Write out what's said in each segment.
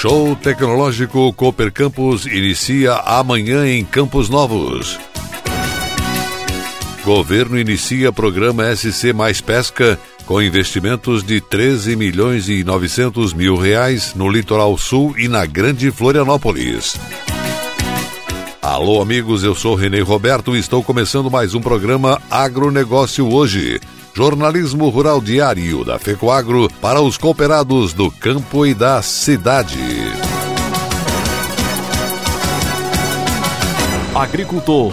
Show Tecnológico Cooper Campus inicia amanhã em Campos Novos. Governo inicia programa SC Mais Pesca com investimentos de 13 milhões e 900 mil reais no litoral sul e na Grande Florianópolis. Alô, amigos, eu sou Renê Roberto e estou começando mais um programa Agronegócio Hoje Jornalismo Rural Diário da FECOAGRO para os cooperados do campo e da cidade. Agricultor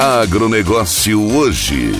Agronegócio hoje.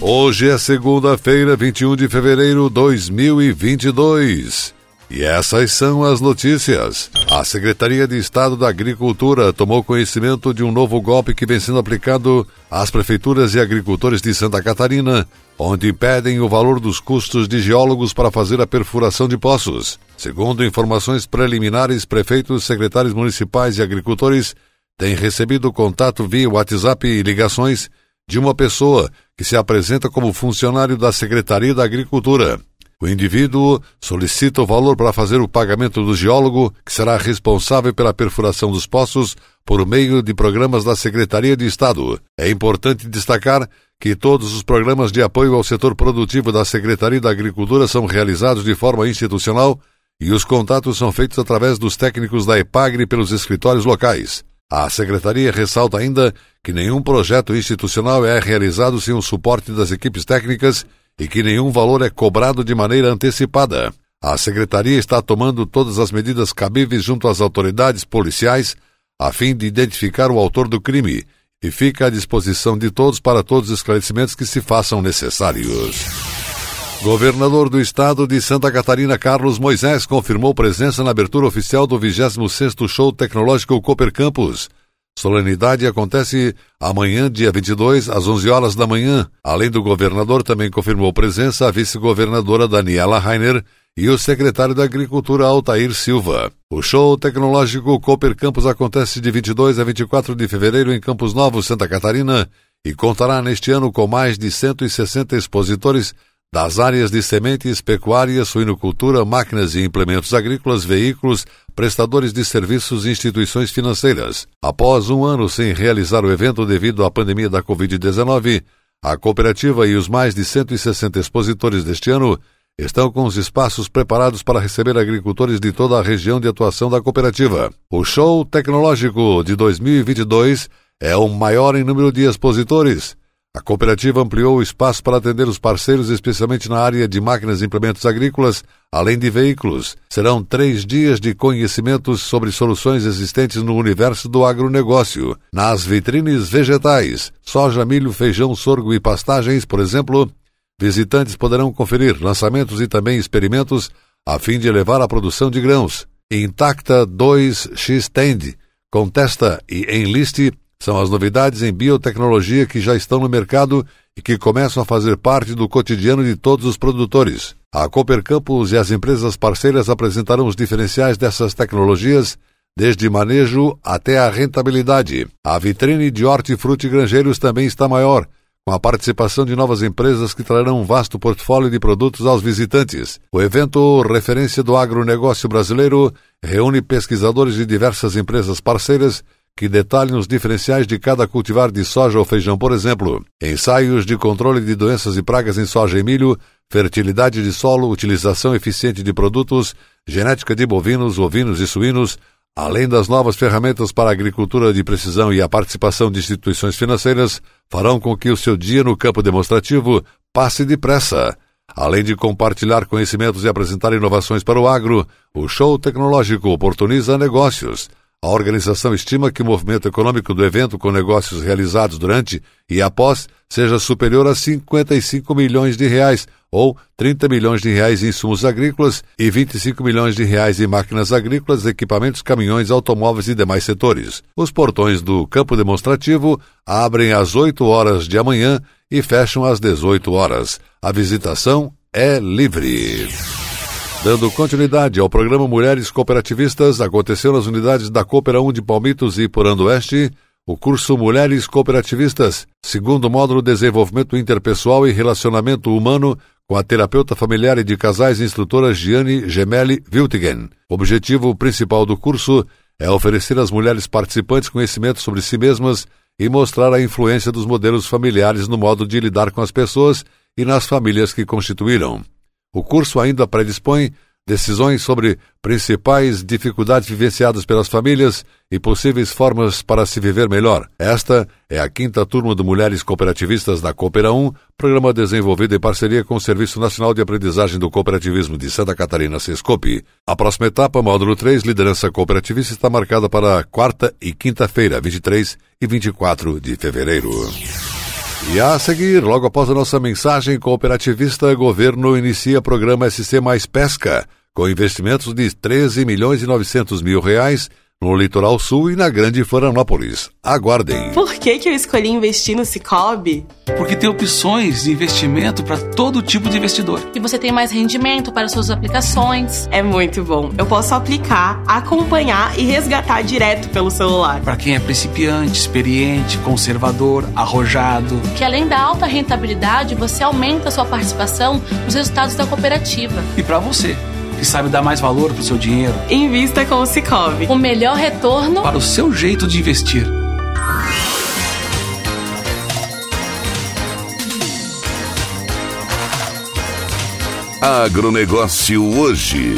Hoje é segunda-feira, 21 de fevereiro de 2022. E essas são as notícias. A Secretaria de Estado da Agricultura tomou conhecimento de um novo golpe que vem sendo aplicado às prefeituras e agricultores de Santa Catarina, onde impedem o valor dos custos de geólogos para fazer a perfuração de poços. Segundo informações preliminares, prefeitos, secretários municipais e agricultores têm recebido contato via WhatsApp e ligações de uma pessoa que se apresenta como funcionário da Secretaria da Agricultura. O indivíduo solicita o valor para fazer o pagamento do geólogo, que será responsável pela perfuração dos poços por meio de programas da Secretaria de Estado. É importante destacar que todos os programas de apoio ao setor produtivo da Secretaria da Agricultura são realizados de forma institucional e os contatos são feitos através dos técnicos da EPAGRE pelos escritórios locais. A Secretaria ressalta ainda que nenhum projeto institucional é realizado sem o suporte das equipes técnicas e que nenhum valor é cobrado de maneira antecipada. A Secretaria está tomando todas as medidas cabíveis junto às autoridades policiais a fim de identificar o autor do crime e fica à disposição de todos para todos os esclarecimentos que se façam necessários. Governador do Estado de Santa Catarina, Carlos Moisés, confirmou presença na abertura oficial do 26º Show Tecnológico Cooper Campus. Solenidade acontece amanhã, dia 22, às 11 horas da manhã. Além do governador, também confirmou presença a vice-governadora Daniela Rainer e o secretário da Agricultura Altair Silva. O show tecnológico Cooper Campus acontece de 22 a 24 de fevereiro em Campos Novos, Santa Catarina, e contará neste ano com mais de 160 expositores das áreas de sementes, pecuária, suinocultura, máquinas e implementos agrícolas, veículos, prestadores de serviços e instituições financeiras. Após um ano sem realizar o evento devido à pandemia da Covid-19, a cooperativa e os mais de 160 expositores deste ano estão com os espaços preparados para receber agricultores de toda a região de atuação da cooperativa. O Show Tecnológico de 2022 é o maior em número de expositores a cooperativa ampliou o espaço para atender os parceiros, especialmente na área de máquinas e implementos agrícolas, além de veículos. Serão três dias de conhecimentos sobre soluções existentes no universo do agronegócio. Nas vitrines vegetais, soja, milho, feijão, sorgo e pastagens, por exemplo, visitantes poderão conferir lançamentos e também experimentos a fim de elevar a produção de grãos. Intacta 2X Tend, Contesta e Enliste são as novidades em biotecnologia que já estão no mercado e que começam a fazer parte do cotidiano de todos os produtores. A Cooper Campus e as empresas parceiras apresentarão os diferenciais dessas tecnologias, desde manejo até a rentabilidade. A vitrine de hortifruti granjeiros também está maior, com a participação de novas empresas que trarão um vasto portfólio de produtos aos visitantes. O evento Referência do Agronegócio Brasileiro reúne pesquisadores de diversas empresas parceiras que detalhem os diferenciais de cada cultivar de soja ou feijão, por exemplo. Ensaios de controle de doenças e pragas em soja e milho, fertilidade de solo, utilização eficiente de produtos, genética de bovinos, ovinos e suínos, além das novas ferramentas para a agricultura de precisão e a participação de instituições financeiras, farão com que o seu dia no campo demonstrativo passe depressa. Além de compartilhar conhecimentos e apresentar inovações para o agro, o show tecnológico oportuniza negócios. A organização estima que o movimento econômico do evento com negócios realizados durante e após seja superior a 55 milhões de reais ou 30 milhões de reais em insumos agrícolas e 25 milhões de reais em máquinas agrícolas, equipamentos, caminhões, automóveis e demais setores. Os portões do campo demonstrativo abrem às 8 horas de amanhã e fecham às 18 horas. A visitação é livre. Dando continuidade ao programa Mulheres Cooperativistas, aconteceu nas unidades da Coopera 1 de Palmitos e Porando Oeste o curso Mulheres Cooperativistas, segundo módulo Desenvolvimento Interpessoal e Relacionamento Humano, com a terapeuta familiar e de casais instrutora Gianni Gemelli Wiltigen. O objetivo principal do curso é oferecer às mulheres participantes conhecimento sobre si mesmas e mostrar a influência dos modelos familiares no modo de lidar com as pessoas e nas famílias que constituíram. O curso ainda predispõe decisões sobre principais dificuldades vivenciadas pelas famílias e possíveis formas para se viver melhor. Esta é a quinta turma do Mulheres Cooperativistas da Coopera 1, programa desenvolvido em parceria com o Serviço Nacional de Aprendizagem do Cooperativismo de Santa Catarina, SESCOPE. A próxima etapa, módulo 3, Liderança Cooperativista, está marcada para quarta e quinta-feira, 23 e 24 de fevereiro. E a seguir, logo após a nossa mensagem cooperativista, governo inicia programa SC Mais Pesca, com investimentos de 13 milhões e 900 mil reais no litoral sul e na Grande Florianópolis. Aguardem. Por que, que eu escolhi investir no Cicobi? Porque tem opções de investimento para todo tipo de investidor. E você tem mais rendimento para suas aplicações. É muito bom. Eu posso aplicar, acompanhar e resgatar direto pelo celular. Para quem é principiante, experiente, conservador, arrojado. Que além da alta rentabilidade, você aumenta a sua participação nos resultados da cooperativa. E para você que sabe dar mais valor para o seu dinheiro. Invista com o Cicobi. O melhor retorno para o seu jeito de investir. Agronegócio hoje.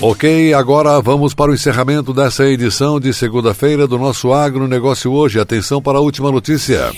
Ok, agora vamos para o encerramento dessa edição de segunda-feira do nosso Agronegócio hoje. Atenção para a última notícia.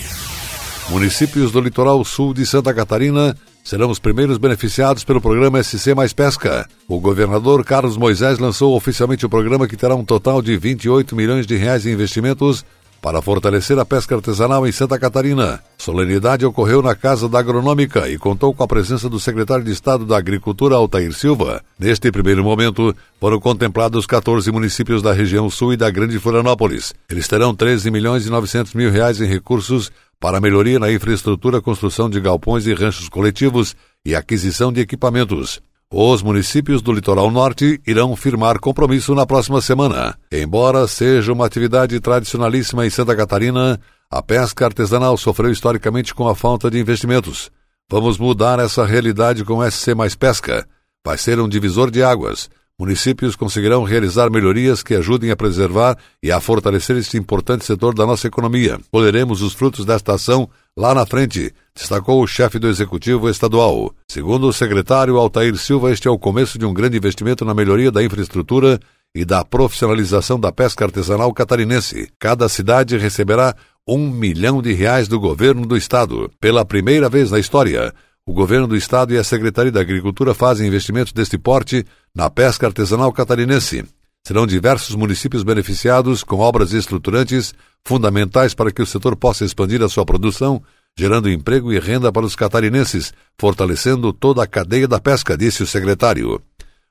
Municípios do litoral sul de Santa Catarina serão os primeiros beneficiados pelo programa SC Mais Pesca. O governador Carlos Moisés lançou oficialmente o programa que terá um total de 28 milhões de reais em investimentos para fortalecer a pesca artesanal em Santa Catarina. Solenidade ocorreu na Casa da Agronômica e contou com a presença do secretário de Estado da Agricultura, Altair Silva. Neste primeiro momento, foram contemplados 14 municípios da região sul e da Grande Florianópolis. Eles terão 13 milhões e 900 mil reais em recursos para melhoria na infraestrutura, construção de galpões e ranchos coletivos e aquisição de equipamentos. Os municípios do litoral norte irão firmar compromisso na próxima semana. Embora seja uma atividade tradicionalíssima em Santa Catarina, a pesca artesanal sofreu historicamente com a falta de investimentos. Vamos mudar essa realidade com SC Mais Pesca. Vai ser um divisor de águas municípios conseguirão realizar melhorias que ajudem a preservar e a fortalecer este importante setor da nossa economia. Colheremos os frutos desta ação lá na frente, destacou o chefe do Executivo Estadual. Segundo o secretário Altair Silva, este é o começo de um grande investimento na melhoria da infraestrutura e da profissionalização da pesca artesanal catarinense. Cada cidade receberá um milhão de reais do governo do estado. Pela primeira vez na história, o governo do estado e a Secretaria da Agricultura fazem investimentos deste porte na pesca artesanal catarinense. Serão diversos municípios beneficiados com obras estruturantes fundamentais para que o setor possa expandir a sua produção, gerando emprego e renda para os catarinenses, fortalecendo toda a cadeia da pesca, disse o secretário.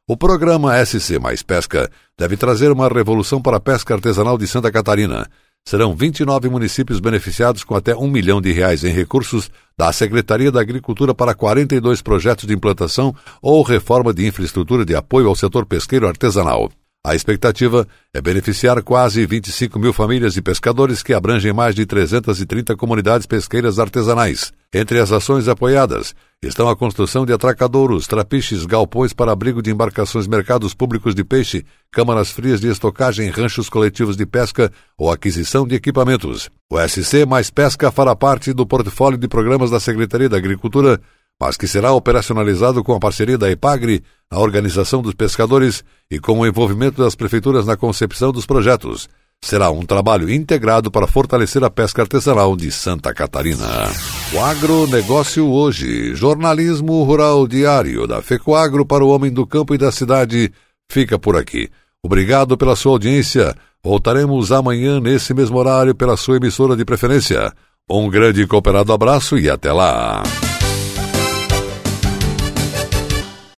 O programa SC Mais Pesca deve trazer uma revolução para a pesca artesanal de Santa Catarina. Serão 29 municípios beneficiados com até um milhão de reais em recursos da Secretaria da Agricultura para 42 projetos de implantação ou reforma de infraestrutura de apoio ao setor pesqueiro artesanal. A expectativa é beneficiar quase 25 mil famílias de pescadores que abrangem mais de 330 comunidades pesqueiras artesanais. Entre as ações apoiadas estão a construção de atracadouros, trapiches, galpões para abrigo de embarcações, mercados públicos de peixe, câmaras frias de estocagem, ranchos coletivos de pesca ou aquisição de equipamentos. O SC Mais Pesca fará parte do portfólio de programas da Secretaria da Agricultura mas que será operacionalizado com a parceria da EPAGRE na organização dos pescadores e com o envolvimento das prefeituras na concepção dos projetos. Será um trabalho integrado para fortalecer a pesca artesanal de Santa Catarina. O agronegócio hoje, jornalismo rural diário da FECOAGRO para o homem do campo e da cidade, fica por aqui. Obrigado pela sua audiência. Voltaremos amanhã nesse mesmo horário pela sua emissora de preferência. Um grande e cooperado abraço e até lá.